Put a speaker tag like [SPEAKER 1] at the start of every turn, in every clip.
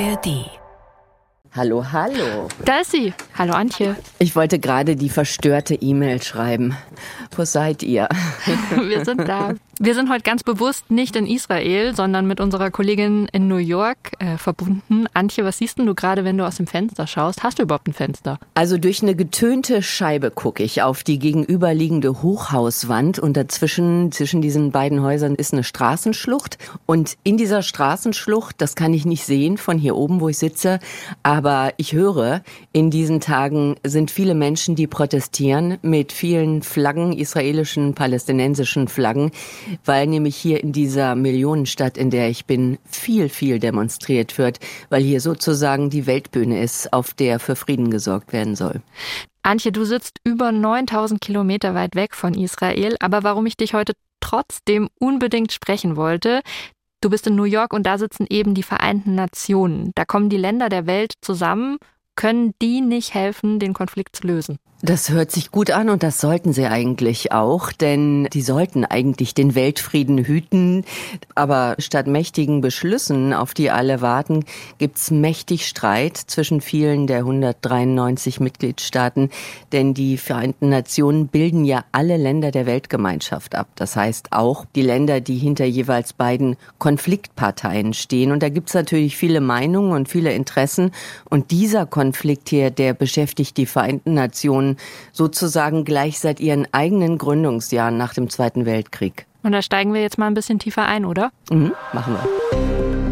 [SPEAKER 1] ARD.
[SPEAKER 2] Hallo, hallo.
[SPEAKER 3] Da ist sie. Hallo Antje.
[SPEAKER 2] Ich wollte gerade die verstörte E-Mail schreiben. Wo seid ihr?
[SPEAKER 3] Wir sind da. Wir sind heute ganz bewusst nicht in Israel, sondern mit unserer Kollegin in New York äh, verbunden. Antje, was siehst denn du gerade, wenn du aus dem Fenster schaust? Hast du überhaupt ein Fenster?
[SPEAKER 2] Also durch eine getönte Scheibe gucke ich auf die gegenüberliegende Hochhauswand und dazwischen, zwischen diesen beiden Häusern ist eine Straßenschlucht. Und in dieser Straßenschlucht, das kann ich nicht sehen von hier oben, wo ich sitze, aber ich höre, in diesen Tagen sind viele Menschen, die protestieren mit vielen Flaggen, israelischen, palästinensischen Flaggen weil nämlich hier in dieser Millionenstadt, in der ich bin, viel, viel demonstriert wird, weil hier sozusagen die Weltbühne ist, auf der für Frieden gesorgt werden soll.
[SPEAKER 3] Antje, du sitzt über 9000 Kilometer weit weg von Israel, aber warum ich dich heute trotzdem unbedingt sprechen wollte, Du bist in New York und da sitzen eben die Vereinten Nationen. Da kommen die Länder der Welt zusammen. Können die nicht helfen, den Konflikt zu lösen?
[SPEAKER 2] Das hört sich gut an und das sollten sie eigentlich auch, denn die sollten eigentlich den Weltfrieden hüten. Aber statt mächtigen Beschlüssen, auf die alle warten, gibt's mächtig Streit zwischen vielen der 193 Mitgliedstaaten, denn die Vereinten Nationen bilden ja alle Länder der Weltgemeinschaft ab. Das heißt auch die Länder, die hinter jeweils beiden Konfliktparteien stehen. Und da gibt's natürlich viele Meinungen und viele Interessen. Und dieser Konflikt hier, der beschäftigt die Vereinten Nationen sozusagen gleich seit ihren eigenen Gründungsjahren nach dem Zweiten Weltkrieg.
[SPEAKER 3] Und da steigen wir jetzt mal ein bisschen tiefer ein, oder?
[SPEAKER 2] Mhm, machen wir.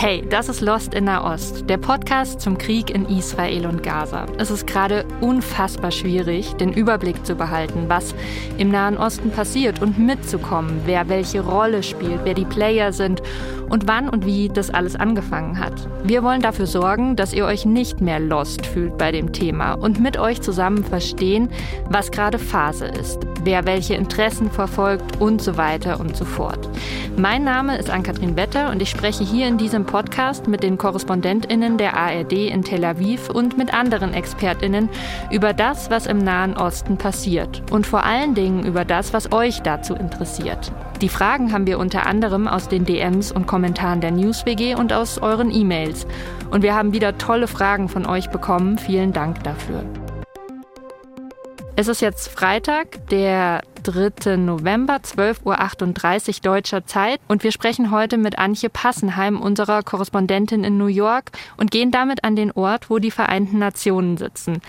[SPEAKER 3] Hey, das ist Lost in Nahost, der Podcast zum Krieg in Israel und Gaza. Es ist gerade unfassbar schwierig, den Überblick zu behalten, was im Nahen Osten passiert und mitzukommen, wer welche Rolle spielt, wer die Player sind und wann und wie das alles angefangen hat. Wir wollen dafür sorgen, dass ihr euch nicht mehr lost fühlt bei dem Thema und mit euch zusammen verstehen, was gerade Phase ist, wer welche Interessen verfolgt und so weiter und so fort. Mein Name ist Ann-Kathrin Wetter und ich spreche hier in diesem Podcast mit den KorrespondentInnen der ARD in Tel Aviv und mit anderen ExpertInnen über das, was im Nahen Osten passiert und vor allen Dingen über das, was euch dazu interessiert. Die Fragen haben wir unter anderem aus den DMs und Kommentaren der NewsWG und aus euren E-Mails. Und wir haben wieder tolle Fragen von euch bekommen. Vielen Dank dafür. Es ist jetzt Freitag, der 3. November, 12.38 Uhr deutscher Zeit. Und wir sprechen heute mit Antje Passenheim, unserer Korrespondentin in New York, und gehen damit an den Ort, wo die Vereinten Nationen sitzen.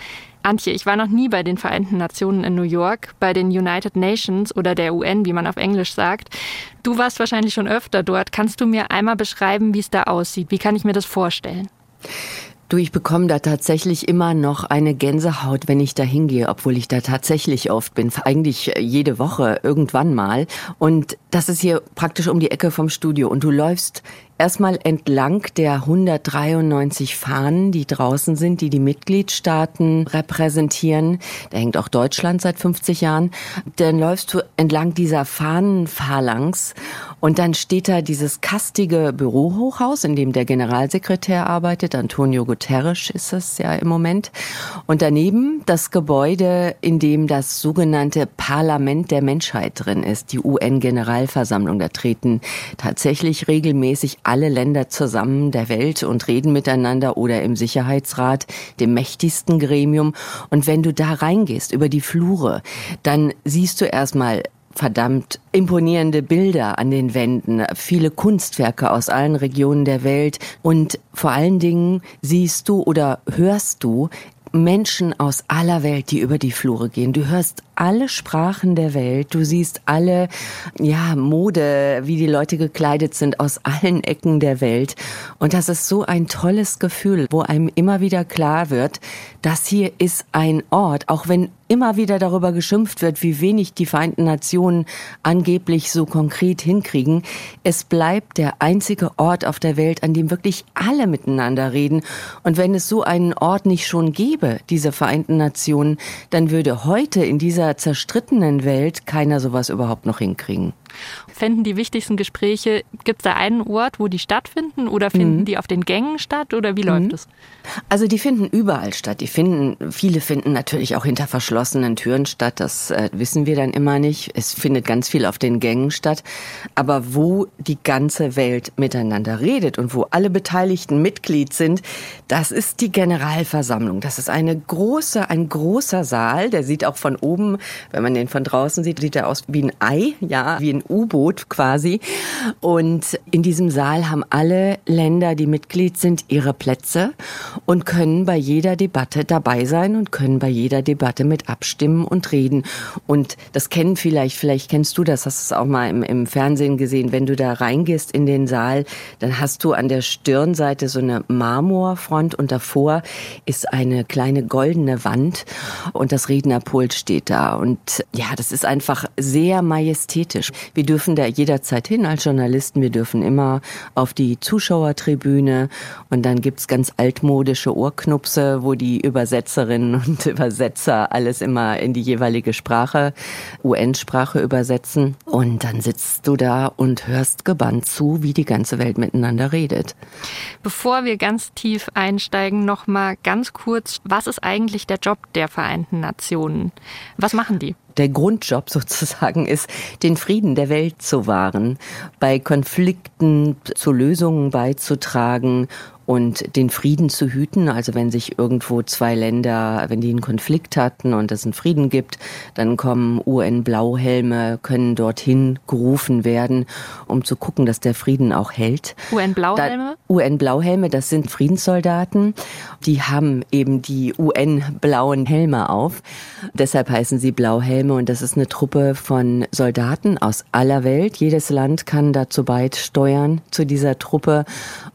[SPEAKER 3] Antje, ich war noch nie bei den Vereinten Nationen in New York, bei den United Nations oder der UN, wie man auf Englisch sagt. Du warst wahrscheinlich schon öfter dort. Kannst du mir einmal beschreiben, wie es da aussieht? Wie kann ich mir das vorstellen?
[SPEAKER 2] Du, ich bekomme da tatsächlich immer noch eine Gänsehaut, wenn ich da hingehe, obwohl ich da tatsächlich oft bin. Eigentlich jede Woche irgendwann mal. Und das ist hier praktisch um die Ecke vom Studio. Und du läufst erstmal entlang der 193 Fahnen, die draußen sind, die die Mitgliedstaaten repräsentieren. Da hängt auch Deutschland seit 50 Jahren. Dann läufst du entlang dieser Fahnenphalanx und dann steht da dieses kastige Bürohochhaus, in dem der Generalsekretär arbeitet. Antonio Guterres ist es ja im Moment. Und daneben das Gebäude, in dem das sogenannte Parlament der Menschheit drin ist, die UN-Generalversammlung. Da treten tatsächlich regelmäßig alle Länder zusammen der Welt und reden miteinander oder im Sicherheitsrat, dem mächtigsten Gremium. Und wenn du da reingehst über die Flure, dann siehst du erstmal verdammt imponierende Bilder an den Wänden, viele Kunstwerke aus allen Regionen der Welt und vor allen Dingen siehst du oder hörst du Menschen aus aller Welt, die über die Flure gehen. Du hörst alle Sprachen der Welt. Du siehst alle, ja, Mode, wie die Leute gekleidet sind aus allen Ecken der Welt. Und das ist so ein tolles Gefühl, wo einem immer wieder klar wird, das hier ist ein Ort, auch wenn immer wieder darüber geschimpft wird, wie wenig die Vereinten Nationen angeblich so konkret hinkriegen. Es bleibt der einzige Ort auf der Welt, an dem wirklich alle miteinander reden. Und wenn es so einen Ort nicht schon gäbe, diese Vereinten Nationen, dann würde heute in dieser dieser zerstrittenen Welt keiner sowas überhaupt noch hinkriegen.
[SPEAKER 3] Fänden die wichtigsten Gespräche, gibt es da einen Ort, wo die stattfinden oder finden mhm. die auf den Gängen statt oder wie läuft mhm. es?
[SPEAKER 2] Also die finden überall statt. Die finden, viele finden natürlich auch hinter verschlossenen Türen statt. Das äh, wissen wir dann immer nicht. Es findet ganz viel auf den Gängen statt. Aber wo die ganze Welt miteinander redet und wo alle Beteiligten Mitglied sind, das ist die Generalversammlung. Das ist eine große, ein großer Saal. Der sieht auch von oben, wenn man den von draußen sieht, sieht er aus wie ein Ei, ja, wie ein U-Boot quasi. Und in diesem Saal haben alle Länder, die Mitglied sind, ihre Plätze und können bei jeder Debatte dabei sein und können bei jeder Debatte mit abstimmen und reden. Und das kennen vielleicht, vielleicht kennst du das, hast es auch mal im, im Fernsehen gesehen, wenn du da reingehst in den Saal, dann hast du an der Stirnseite so eine Marmorfront und davor ist eine kleine goldene Wand und das Rednerpult steht da. Und ja, das ist einfach sehr majestätisch. Wir dürfen da jederzeit hin als Journalisten. Wir dürfen immer auf die Zuschauertribüne und dann gibt's ganz altmodische Ohrknupse, wo die Übersetzerinnen und Übersetzer alles immer in die jeweilige Sprache, UN-Sprache übersetzen. Und dann sitzt du da und hörst gebannt zu, wie die ganze Welt miteinander redet.
[SPEAKER 3] Bevor wir ganz tief einsteigen, noch mal ganz kurz, was ist eigentlich der Job der Vereinten Nationen? Was machen die?
[SPEAKER 2] Der Grundjob sozusagen ist, den Frieden der Welt zu wahren, bei Konflikten zu Lösungen beizutragen und den Frieden zu hüten. Also wenn sich irgendwo zwei Länder, wenn die einen Konflikt hatten und es einen Frieden gibt, dann kommen UN-Blauhelme, können dorthin gerufen werden, um zu gucken, dass der Frieden auch hält.
[SPEAKER 3] UN-Blauhelme?
[SPEAKER 2] UN-Blauhelme, das sind Friedenssoldaten. Die haben eben die UN-blauen Helme auf. Deshalb heißen sie Blauhelme und das ist eine Truppe von Soldaten aus aller Welt. Jedes Land kann dazu beisteuern zu dieser Truppe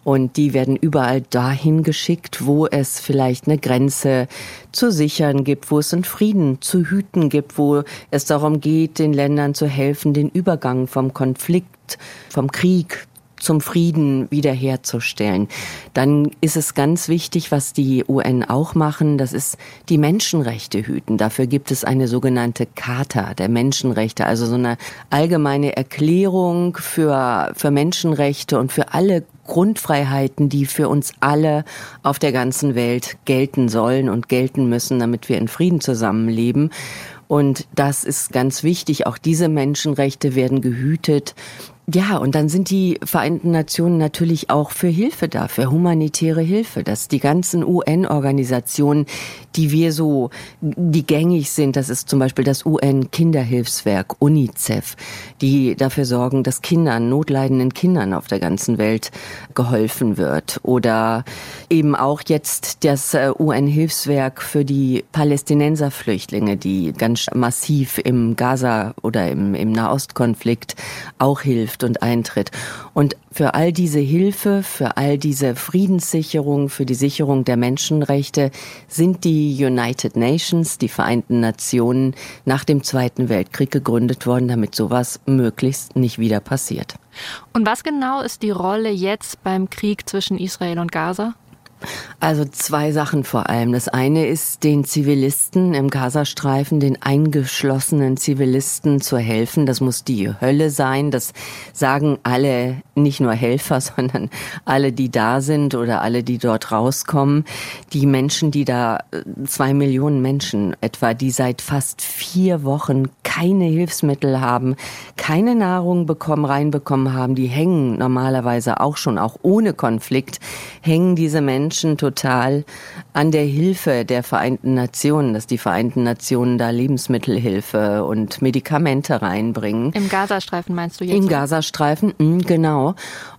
[SPEAKER 2] und die werden überall dahin geschickt, wo es vielleicht eine Grenze zu sichern gibt, wo es einen Frieden zu hüten gibt, wo es darum geht, den Ländern zu helfen, den Übergang vom Konflikt, vom Krieg zum Frieden wiederherzustellen. Dann ist es ganz wichtig, was die UN auch machen, das ist die Menschenrechte hüten. Dafür gibt es eine sogenannte Charta der Menschenrechte, also so eine allgemeine Erklärung für, für Menschenrechte und für alle Grundfreiheiten, die für uns alle auf der ganzen Welt gelten sollen und gelten müssen, damit wir in Frieden zusammenleben. Und das ist ganz wichtig. Auch diese Menschenrechte werden gehütet. Ja, und dann sind die Vereinten Nationen natürlich auch für Hilfe da, für humanitäre Hilfe, dass die ganzen UN-Organisationen, die wir so, die gängig sind, das ist zum Beispiel das UN-Kinderhilfswerk, UNICEF, die dafür sorgen, dass Kindern, notleidenden Kindern auf der ganzen Welt geholfen wird. Oder eben auch jetzt das äh, UN-Hilfswerk für die Palästinenserflüchtlinge, die ganz massiv im Gaza oder im, im Nahostkonflikt auch hilft hilft und eintritt. Und für all diese Hilfe, für all diese Friedenssicherung, für die Sicherung der Menschenrechte sind die United Nations, die Vereinten Nationen, nach dem Zweiten Weltkrieg gegründet worden, damit sowas möglichst nicht wieder passiert.
[SPEAKER 3] Und was genau ist die Rolle jetzt beim Krieg zwischen Israel und Gaza?
[SPEAKER 2] Also zwei Sachen vor allem. Das eine ist, den Zivilisten im Gazastreifen, den eingeschlossenen Zivilisten zu helfen. Das muss die Hölle sein. Das sagen alle, nicht nur Helfer, sondern alle, die da sind oder alle, die dort rauskommen. Die Menschen, die da, zwei Millionen Menschen etwa, die seit fast vier Wochen keine Hilfsmittel haben, keine Nahrung bekommen, reinbekommen haben, die hängen normalerweise auch schon, auch ohne Konflikt, hängen diese Menschen Menschen total an der Hilfe der Vereinten Nationen, dass die Vereinten Nationen da Lebensmittelhilfe und Medikamente reinbringen.
[SPEAKER 3] Im Gazastreifen meinst du jetzt?
[SPEAKER 2] Im Gazastreifen, mh, genau.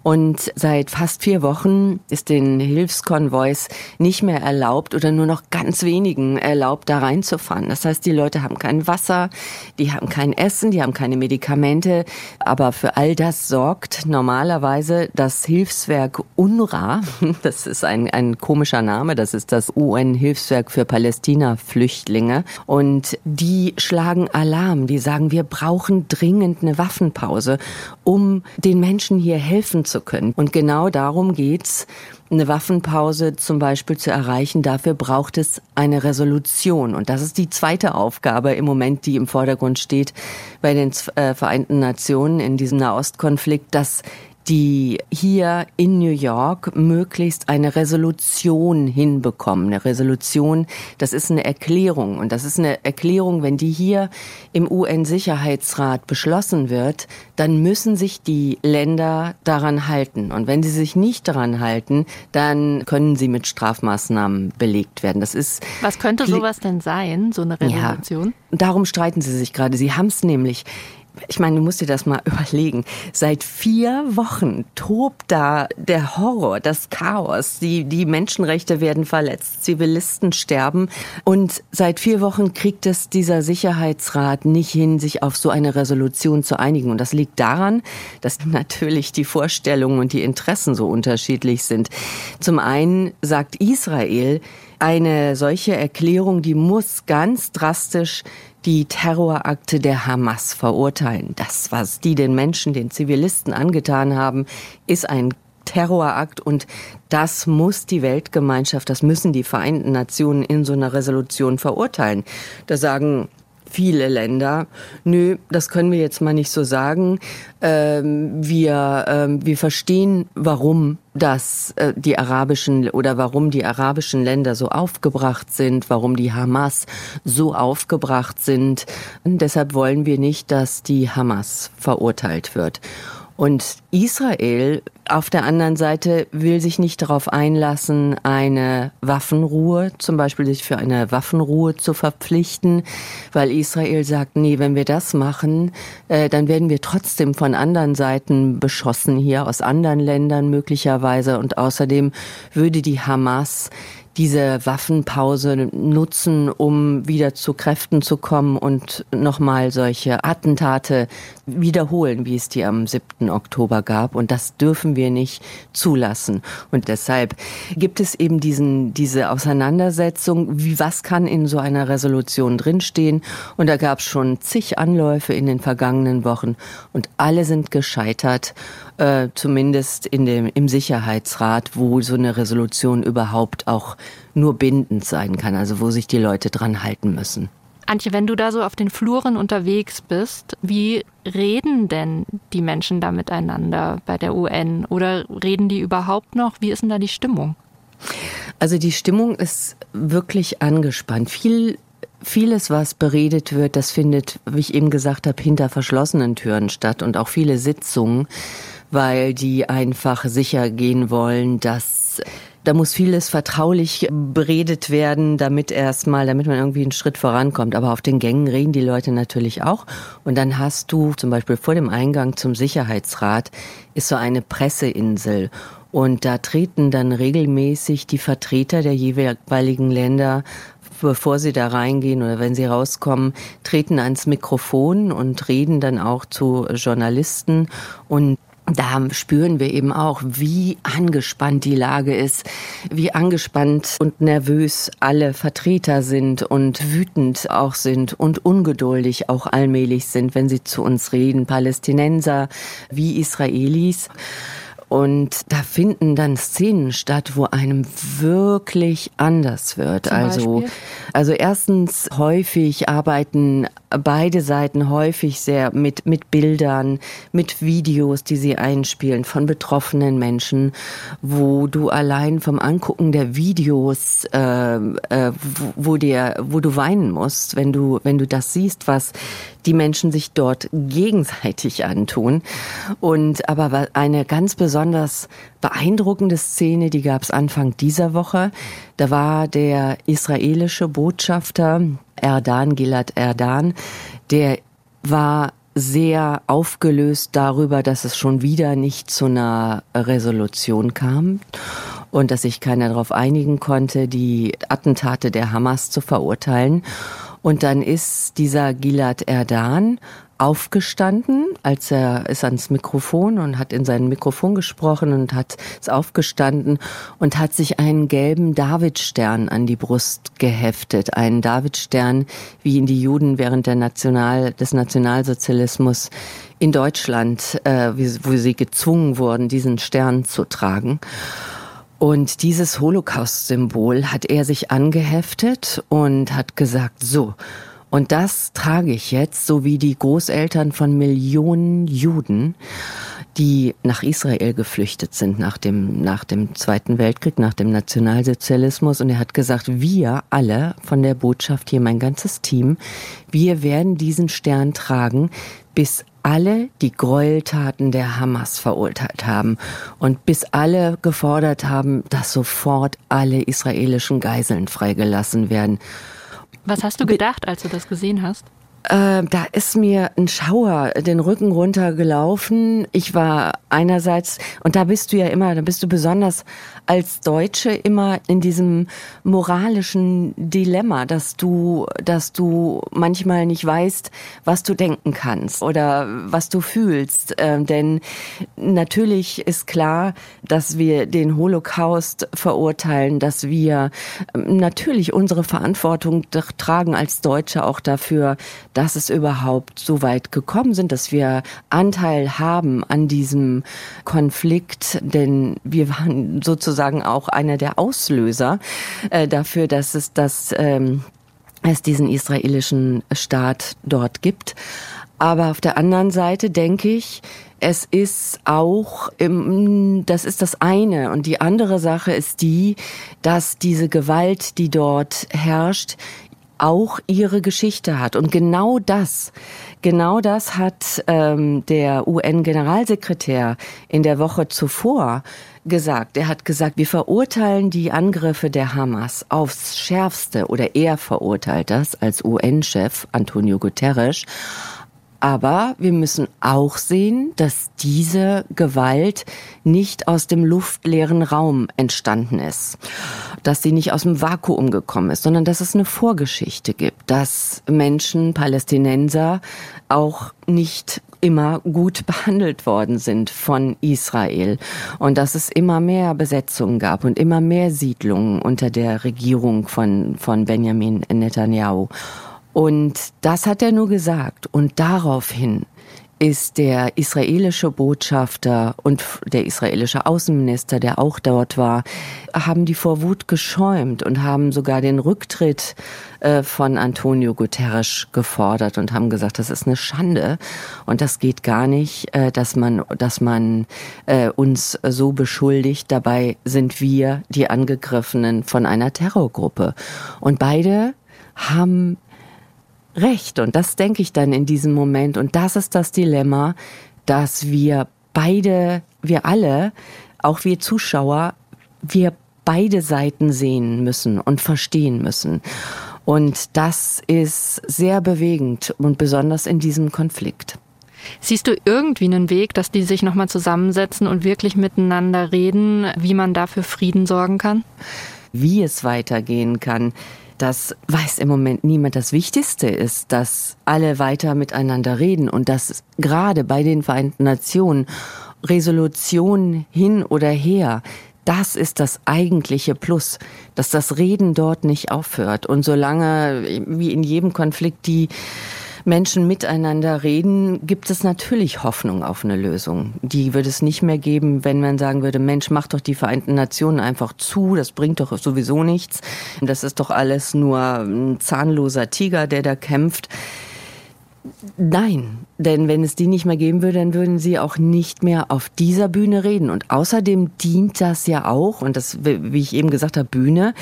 [SPEAKER 2] Und seit fast vier Wochen ist den Hilfskonvois nicht mehr erlaubt oder nur noch ganz wenigen erlaubt, da reinzufahren. Das heißt, die Leute haben kein Wasser, die haben kein Essen, die haben keine Medikamente. Aber für all das sorgt normalerweise das Hilfswerk UNRWA. Das ist ein, ein komischer Name. Das ist das UN-Hilfswerk für Palästina-Flüchtlinge. Und die schlagen Alarm. Die sagen, wir brauchen dringend eine Waffenpause, um den Menschen hier helfen zu zu können. Und genau darum geht's eine Waffenpause zum Beispiel zu erreichen, dafür braucht es eine Resolution. Und das ist die zweite Aufgabe im Moment, die im Vordergrund steht bei den äh, Vereinten Nationen in diesem Nahostkonflikt, dass die hier in New York möglichst eine Resolution hinbekommen. Eine Resolution, das ist eine Erklärung. Und das ist eine Erklärung, wenn die hier im UN-Sicherheitsrat beschlossen wird, dann müssen sich die Länder daran halten. Und wenn sie sich nicht daran halten, dann können sie mit Strafmaßnahmen belegt werden. Das ist.
[SPEAKER 3] Was könnte sowas denn sein, so eine Resolution?
[SPEAKER 2] Ja, darum streiten sie sich gerade. Sie haben es nämlich ich meine, du musst dir das mal überlegen. Seit vier Wochen tobt da der Horror, das Chaos. Die, die Menschenrechte werden verletzt, Zivilisten sterben. Und seit vier Wochen kriegt es dieser Sicherheitsrat nicht hin, sich auf so eine Resolution zu einigen. Und das liegt daran, dass natürlich die Vorstellungen und die Interessen so unterschiedlich sind. Zum einen sagt Israel, eine solche Erklärung, die muss ganz drastisch die Terrorakte der Hamas verurteilen. Das, was die den Menschen, den Zivilisten angetan haben, ist ein Terrorakt und das muss die Weltgemeinschaft, das müssen die Vereinten Nationen in so einer Resolution verurteilen. Da sagen viele Länder, nö, das können wir jetzt mal nicht so sagen. Ähm, wir, ähm, wir verstehen, warum das äh, die arabischen oder warum die arabischen Länder so aufgebracht sind, warum die Hamas so aufgebracht sind. Und deshalb wollen wir nicht, dass die Hamas verurteilt wird. Und Israel auf der anderen Seite will sich nicht darauf einlassen, eine Waffenruhe, zum Beispiel sich für eine Waffenruhe zu verpflichten, weil Israel sagt, nee, wenn wir das machen, äh, dann werden wir trotzdem von anderen Seiten beschossen hier, aus anderen Ländern möglicherweise. Und außerdem würde die Hamas diese Waffenpause nutzen, um wieder zu Kräften zu kommen und nochmal solche Attentate wiederholen, wie es die am 7. Oktober gab. Und das dürfen wir nicht zulassen. Und deshalb gibt es eben diesen, diese Auseinandersetzung, wie was kann in so einer Resolution drinstehen. Und da gab es schon zig Anläufe in den vergangenen Wochen und alle sind gescheitert äh, zumindest in dem, im Sicherheitsrat, wo so eine Resolution überhaupt auch nur bindend sein kann, also wo sich die Leute dran halten müssen.
[SPEAKER 3] Antje, wenn du da so auf den Fluren unterwegs bist, wie reden denn die Menschen da miteinander bei der UN? Oder reden die überhaupt noch? Wie ist denn da die Stimmung?
[SPEAKER 2] Also die Stimmung ist wirklich angespannt. Viel Vieles, was beredet wird, das findet, wie ich eben gesagt habe, hinter verschlossenen Türen statt und auch viele Sitzungen weil die einfach sicher gehen wollen, dass da muss vieles vertraulich beredet werden, damit erstmal, damit man irgendwie einen Schritt vorankommt. Aber auf den Gängen reden die Leute natürlich auch. Und dann hast du zum Beispiel vor dem Eingang zum Sicherheitsrat ist so eine Presseinsel. Und da treten dann regelmäßig die Vertreter der jeweiligen Länder bevor sie da reingehen oder wenn sie rauskommen, treten ans Mikrofon und reden dann auch zu Journalisten und da spüren wir eben auch, wie angespannt die Lage ist, wie angespannt und nervös alle Vertreter sind und wütend auch sind und ungeduldig auch allmählich sind, wenn sie zu uns reden, Palästinenser wie Israelis. Und da finden dann Szenen statt, wo einem wirklich anders wird. Zum also, Beispiel? also erstens häufig arbeiten beide Seiten häufig sehr mit, mit Bildern, mit Videos, die sie einspielen von betroffenen Menschen, wo du allein vom Angucken der Videos, äh, äh, wo, wo, dir, wo du weinen musst, wenn du, wenn du das siehst, was die Menschen sich dort gegenseitig antun. Und aber eine ganz besonders beeindruckende Szene, die gab es Anfang dieser Woche. Da war der israelische Botschafter Erdan, Gilad Erdan, der war sehr aufgelöst darüber, dass es schon wieder nicht zu einer Resolution kam und dass sich keiner darauf einigen konnte, die Attentate der Hamas zu verurteilen. Und dann ist dieser Gilad Erdan aufgestanden, als er ist ans Mikrofon und hat in sein Mikrofon gesprochen und hat ist aufgestanden und hat sich einen gelben Davidstern an die Brust geheftet, einen Davidstern, wie ihn die Juden während der National des Nationalsozialismus in Deutschland, äh, wo sie gezwungen wurden, diesen Stern zu tragen. Und dieses Holocaust-Symbol hat er sich angeheftet und hat gesagt, so, und das trage ich jetzt, so wie die Großeltern von Millionen Juden, die nach Israel geflüchtet sind nach dem, nach dem Zweiten Weltkrieg, nach dem Nationalsozialismus. Und er hat gesagt, wir alle von der Botschaft hier, mein ganzes Team, wir werden diesen Stern tragen, bis alle die Gräueltaten der Hamas verurteilt haben und bis alle gefordert haben, dass sofort alle israelischen Geiseln freigelassen werden.
[SPEAKER 3] Was hast du gedacht, als du das gesehen hast?
[SPEAKER 2] Äh, da ist mir ein Schauer den Rücken runtergelaufen. Ich war einerseits, und da bist du ja immer, da bist du besonders als Deutsche immer in diesem moralischen Dilemma, dass du, dass du manchmal nicht weißt, was du denken kannst oder was du fühlst. Äh, denn natürlich ist klar, dass wir den Holocaust verurteilen, dass wir ähm, natürlich unsere Verantwortung tragen als Deutsche auch dafür, dass es überhaupt so weit gekommen sind, dass wir Anteil haben an diesem Konflikt, denn wir waren sozusagen auch einer der Auslöser äh, dafür, dass es das ähm, es diesen israelischen Staat dort gibt. Aber auf der anderen Seite denke ich, es ist auch, das ist das eine. Und die andere Sache ist die, dass diese Gewalt, die dort herrscht, auch ihre Geschichte hat. Und genau das, genau das hat ähm, der UN-Generalsekretär in der Woche zuvor gesagt. Er hat gesagt, wir verurteilen die Angriffe der Hamas aufs Schärfste oder er verurteilt das als UN-Chef Antonio Guterres. Aber wir müssen auch sehen, dass diese Gewalt nicht aus dem luftleeren Raum entstanden ist, dass sie nicht aus dem Vakuum gekommen ist, sondern dass es eine Vorgeschichte gibt, dass Menschen, Palästinenser auch nicht immer gut behandelt worden sind von Israel und dass es immer mehr Besetzungen gab und immer mehr Siedlungen unter der Regierung von, von Benjamin Netanyahu. Und das hat er nur gesagt. Und daraufhin ist der israelische Botschafter und der israelische Außenminister, der auch dort war, haben die vor Wut geschäumt und haben sogar den Rücktritt äh, von Antonio Guterres gefordert und haben gesagt, das ist eine Schande und das geht gar nicht, äh, dass man, dass man äh, uns so beschuldigt. Dabei sind wir die Angegriffenen von einer Terrorgruppe. Und beide haben recht. Und das denke ich dann in diesem Moment. Und das ist das Dilemma, dass wir beide, wir alle, auch wir Zuschauer, wir beide Seiten sehen müssen und verstehen müssen. Und das ist sehr bewegend und besonders in diesem Konflikt.
[SPEAKER 3] Siehst du irgendwie einen Weg, dass die sich nochmal zusammensetzen und wirklich miteinander reden, wie man dafür Frieden sorgen kann?
[SPEAKER 2] Wie es weitergehen kann, das weiß im Moment niemand. Das Wichtigste ist, dass alle weiter miteinander reden und dass gerade bei den Vereinten Nationen Resolution hin oder her, das ist das eigentliche Plus, dass das Reden dort nicht aufhört. Und solange, wie in jedem Konflikt, die Menschen miteinander reden, gibt es natürlich Hoffnung auf eine Lösung. Die würde es nicht mehr geben, wenn man sagen würde, Mensch, mach doch die Vereinten Nationen einfach zu, das bringt doch sowieso nichts. Das ist doch alles nur ein zahnloser Tiger, der da kämpft. Nein, denn wenn es die nicht mehr geben würde, dann würden sie auch nicht mehr auf dieser Bühne reden. Und außerdem dient das ja auch, und das, wie ich eben gesagt habe, Bühne,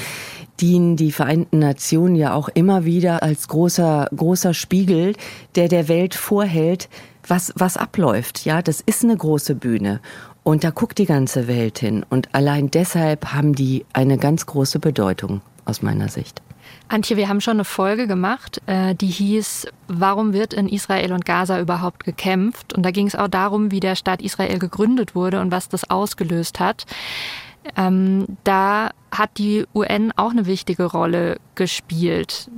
[SPEAKER 2] dienen die Vereinten Nationen ja auch immer wieder als großer, großer Spiegel, der der Welt vorhält, was, was abläuft. Ja, das ist eine große Bühne. Und da guckt die ganze Welt hin. Und allein deshalb haben die eine ganz große Bedeutung aus meiner Sicht.
[SPEAKER 3] Antje, wir haben schon eine Folge gemacht, äh, die hieß, warum wird in Israel und Gaza überhaupt gekämpft? Und da ging es auch darum, wie der Staat Israel gegründet wurde und was das ausgelöst hat. Ähm, da hat die UN auch eine wichtige Rolle gespielt.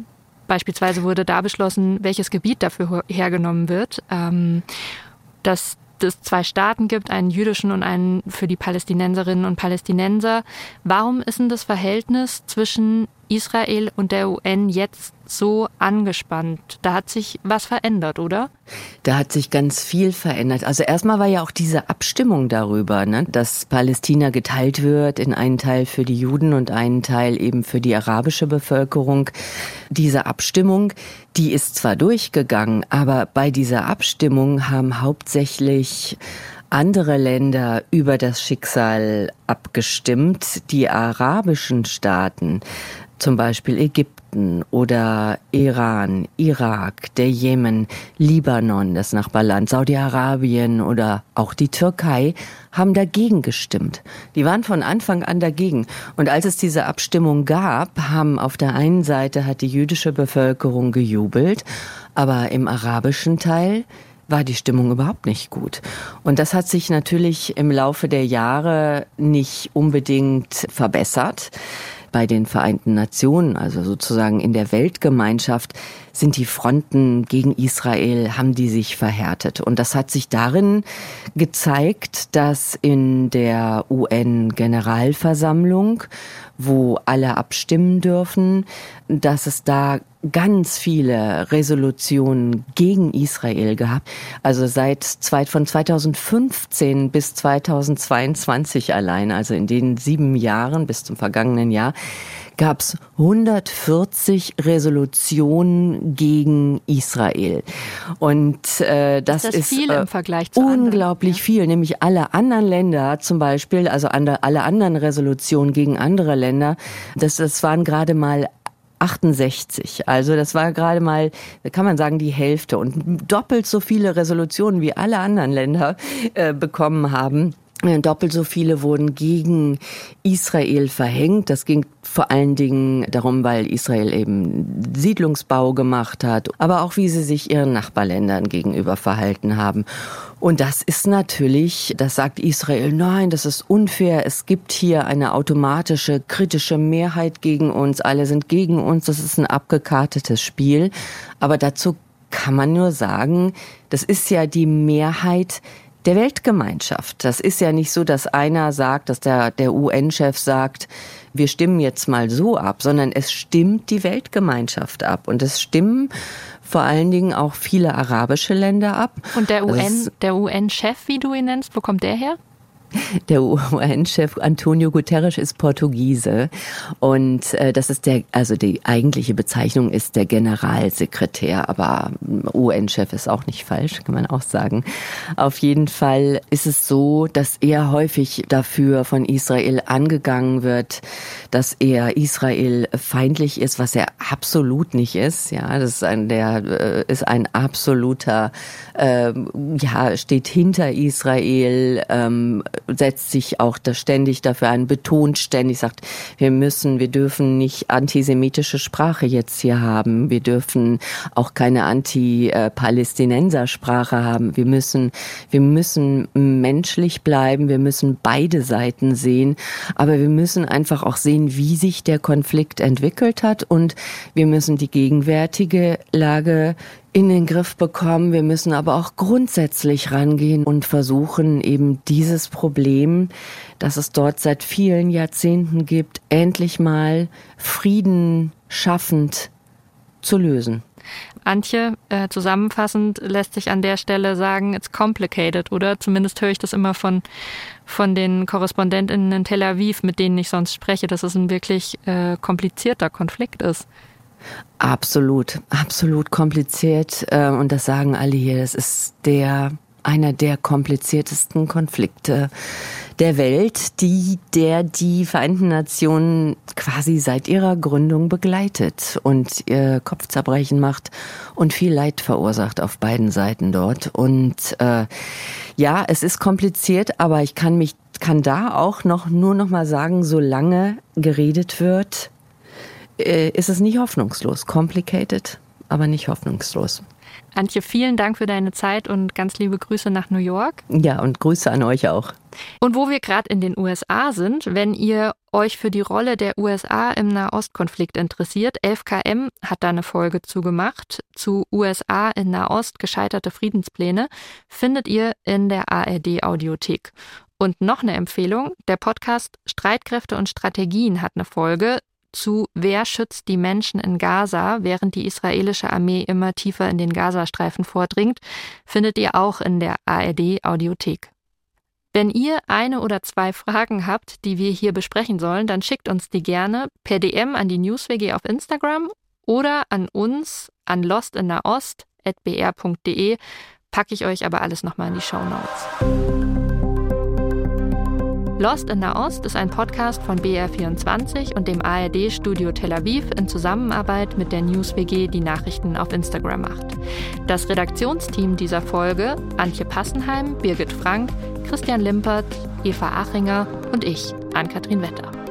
[SPEAKER 3] beispielsweise wurde da beschlossen, welches Gebiet dafür hergenommen wird. Ähm, dass es zwei Staaten gibt, einen jüdischen und einen für die Palästinenserinnen und Palästinenser. Warum ist denn das Verhältnis zwischen Israel und der UN jetzt so angespannt? Da hat sich was verändert, oder?
[SPEAKER 2] Da hat sich ganz viel verändert. Also erstmal war ja auch diese Abstimmung darüber, ne, dass Palästina geteilt wird in einen Teil für die Juden und einen Teil eben für die arabische Bevölkerung. Diese Abstimmung, die ist zwar durchgegangen, aber bei dieser Abstimmung haben hauptsächlich andere Länder über das Schicksal abgestimmt. Die arabischen Staaten zum Beispiel Ägypten oder Iran, Irak, der Jemen, Libanon, das Nachbarland, Saudi-Arabien oder auch die Türkei haben dagegen gestimmt. Die waren von Anfang an dagegen. Und als es diese Abstimmung gab, haben auf der einen Seite hat die jüdische Bevölkerung gejubelt, aber im arabischen Teil war die Stimmung überhaupt nicht gut. Und das hat sich natürlich im Laufe der Jahre nicht unbedingt verbessert bei den Vereinten Nationen, also sozusagen in der Weltgemeinschaft, sind die Fronten gegen Israel, haben die sich verhärtet. Und das hat sich darin gezeigt, dass in der UN-Generalversammlung, wo alle abstimmen dürfen, dass es da ganz viele Resolutionen gegen Israel gehabt. Also seit von 2015 bis 2022 allein, also in den sieben Jahren bis zum vergangenen Jahr, gab es 140 Resolutionen gegen Israel. Und äh, das ist,
[SPEAKER 3] das
[SPEAKER 2] ist
[SPEAKER 3] viel
[SPEAKER 2] äh,
[SPEAKER 3] im Vergleich zu
[SPEAKER 2] unglaublich
[SPEAKER 3] anderen,
[SPEAKER 2] ja. viel. Nämlich alle anderen Länder zum Beispiel, also alle anderen Resolutionen gegen andere Länder, das, das waren gerade mal 68. Also das war gerade mal, kann man sagen, die Hälfte und doppelt so viele Resolutionen wie alle anderen Länder äh, bekommen haben. Doppelt so viele wurden gegen Israel verhängt. Das ging vor allen Dingen darum, weil Israel eben Siedlungsbau gemacht hat, aber auch wie sie sich ihren Nachbarländern gegenüber verhalten haben. Und das ist natürlich, das sagt Israel, nein, das ist unfair. Es gibt hier eine automatische kritische Mehrheit gegen uns. Alle sind gegen uns. Das ist ein abgekartetes Spiel. Aber dazu kann man nur sagen, das ist ja die Mehrheit der Weltgemeinschaft. Das ist ja nicht so, dass einer sagt, dass der, der UN-Chef sagt, wir stimmen jetzt mal so ab, sondern es stimmt die Weltgemeinschaft ab. Und es stimmen vor allen Dingen auch viele arabische Länder ab.
[SPEAKER 3] Und der UN, der UN-Chef, wie du ihn nennst, wo kommt der her?
[SPEAKER 2] Der UN-Chef Antonio Guterres ist Portugiese und äh, das ist der, also die eigentliche Bezeichnung ist der Generalsekretär, aber UN-Chef ist auch nicht falsch, kann man auch sagen. Auf jeden Fall ist es so, dass er häufig dafür von Israel angegangen wird, dass er Israel feindlich ist, was er absolut nicht ist. Ja, das ist ein, der äh, ist ein absoluter, äh, ja, steht hinter Israel. Ähm, setzt sich auch da ständig dafür ein, betont ständig, sagt, wir müssen, wir dürfen nicht antisemitische Sprache jetzt hier haben, wir dürfen auch keine anti-Palästinenser-Sprache haben, wir müssen, wir müssen menschlich bleiben, wir müssen beide Seiten sehen, aber wir müssen einfach auch sehen, wie sich der Konflikt entwickelt hat. Und wir müssen die gegenwärtige Lage in den Griff bekommen. Wir müssen aber auch grundsätzlich rangehen und versuchen, eben dieses Problem, das es dort seit vielen Jahrzehnten gibt, endlich mal Frieden schaffend zu lösen.
[SPEAKER 3] Antje, äh, zusammenfassend lässt sich an der Stelle sagen, it's complicated, oder? Zumindest höre ich das immer von, von den Korrespondentinnen in Tel Aviv, mit denen ich sonst spreche, dass es ein wirklich äh, komplizierter Konflikt ist.
[SPEAKER 2] Absolut, absolut kompliziert. Äh, und das sagen alle hier. Das ist der, einer der kompliziertesten Konflikte der Welt, die, der die Vereinten Nationen quasi seit ihrer Gründung begleitet und ihr Kopfzerbrechen macht und viel Leid verursacht auf beiden Seiten dort. Und äh, ja, es ist kompliziert, aber ich kann mich kann da auch noch nur noch mal sagen, solange geredet wird, äh, ist es nicht hoffnungslos. Complicated, aber nicht hoffnungslos.
[SPEAKER 3] Antje, vielen Dank für deine Zeit und ganz liebe Grüße nach New York.
[SPEAKER 2] Ja, und Grüße an euch auch.
[SPEAKER 3] Und wo wir gerade in den USA sind, wenn ihr euch für die Rolle der USA im Nahostkonflikt interessiert, 11KM hat da eine Folge zugemacht. Zu USA in Nahost gescheiterte Friedenspläne findet ihr in der ARD Audiothek. Und noch eine Empfehlung, der Podcast Streitkräfte und Strategien hat eine Folge zu Wer schützt die Menschen in Gaza, während die israelische Armee immer tiefer in den Gazastreifen vordringt, findet ihr auch in der ARD Audiothek. Wenn ihr eine oder zwei Fragen habt, die wir hier besprechen sollen, dann schickt uns die gerne per DM an die NewsWG auf Instagram oder an uns an lostinnaost.br.de. Packe ich euch aber alles nochmal in die Show Notes. Lost in Nahost ist ein Podcast von BR24 und dem ARD Studio Tel Aviv in Zusammenarbeit mit der NewsWG, die Nachrichten auf Instagram macht. Das Redaktionsteam dieser Folge Antje Passenheim, Birgit Frank, Christian Limpert, Eva Achinger und ich, Ann-Kathrin Wetter.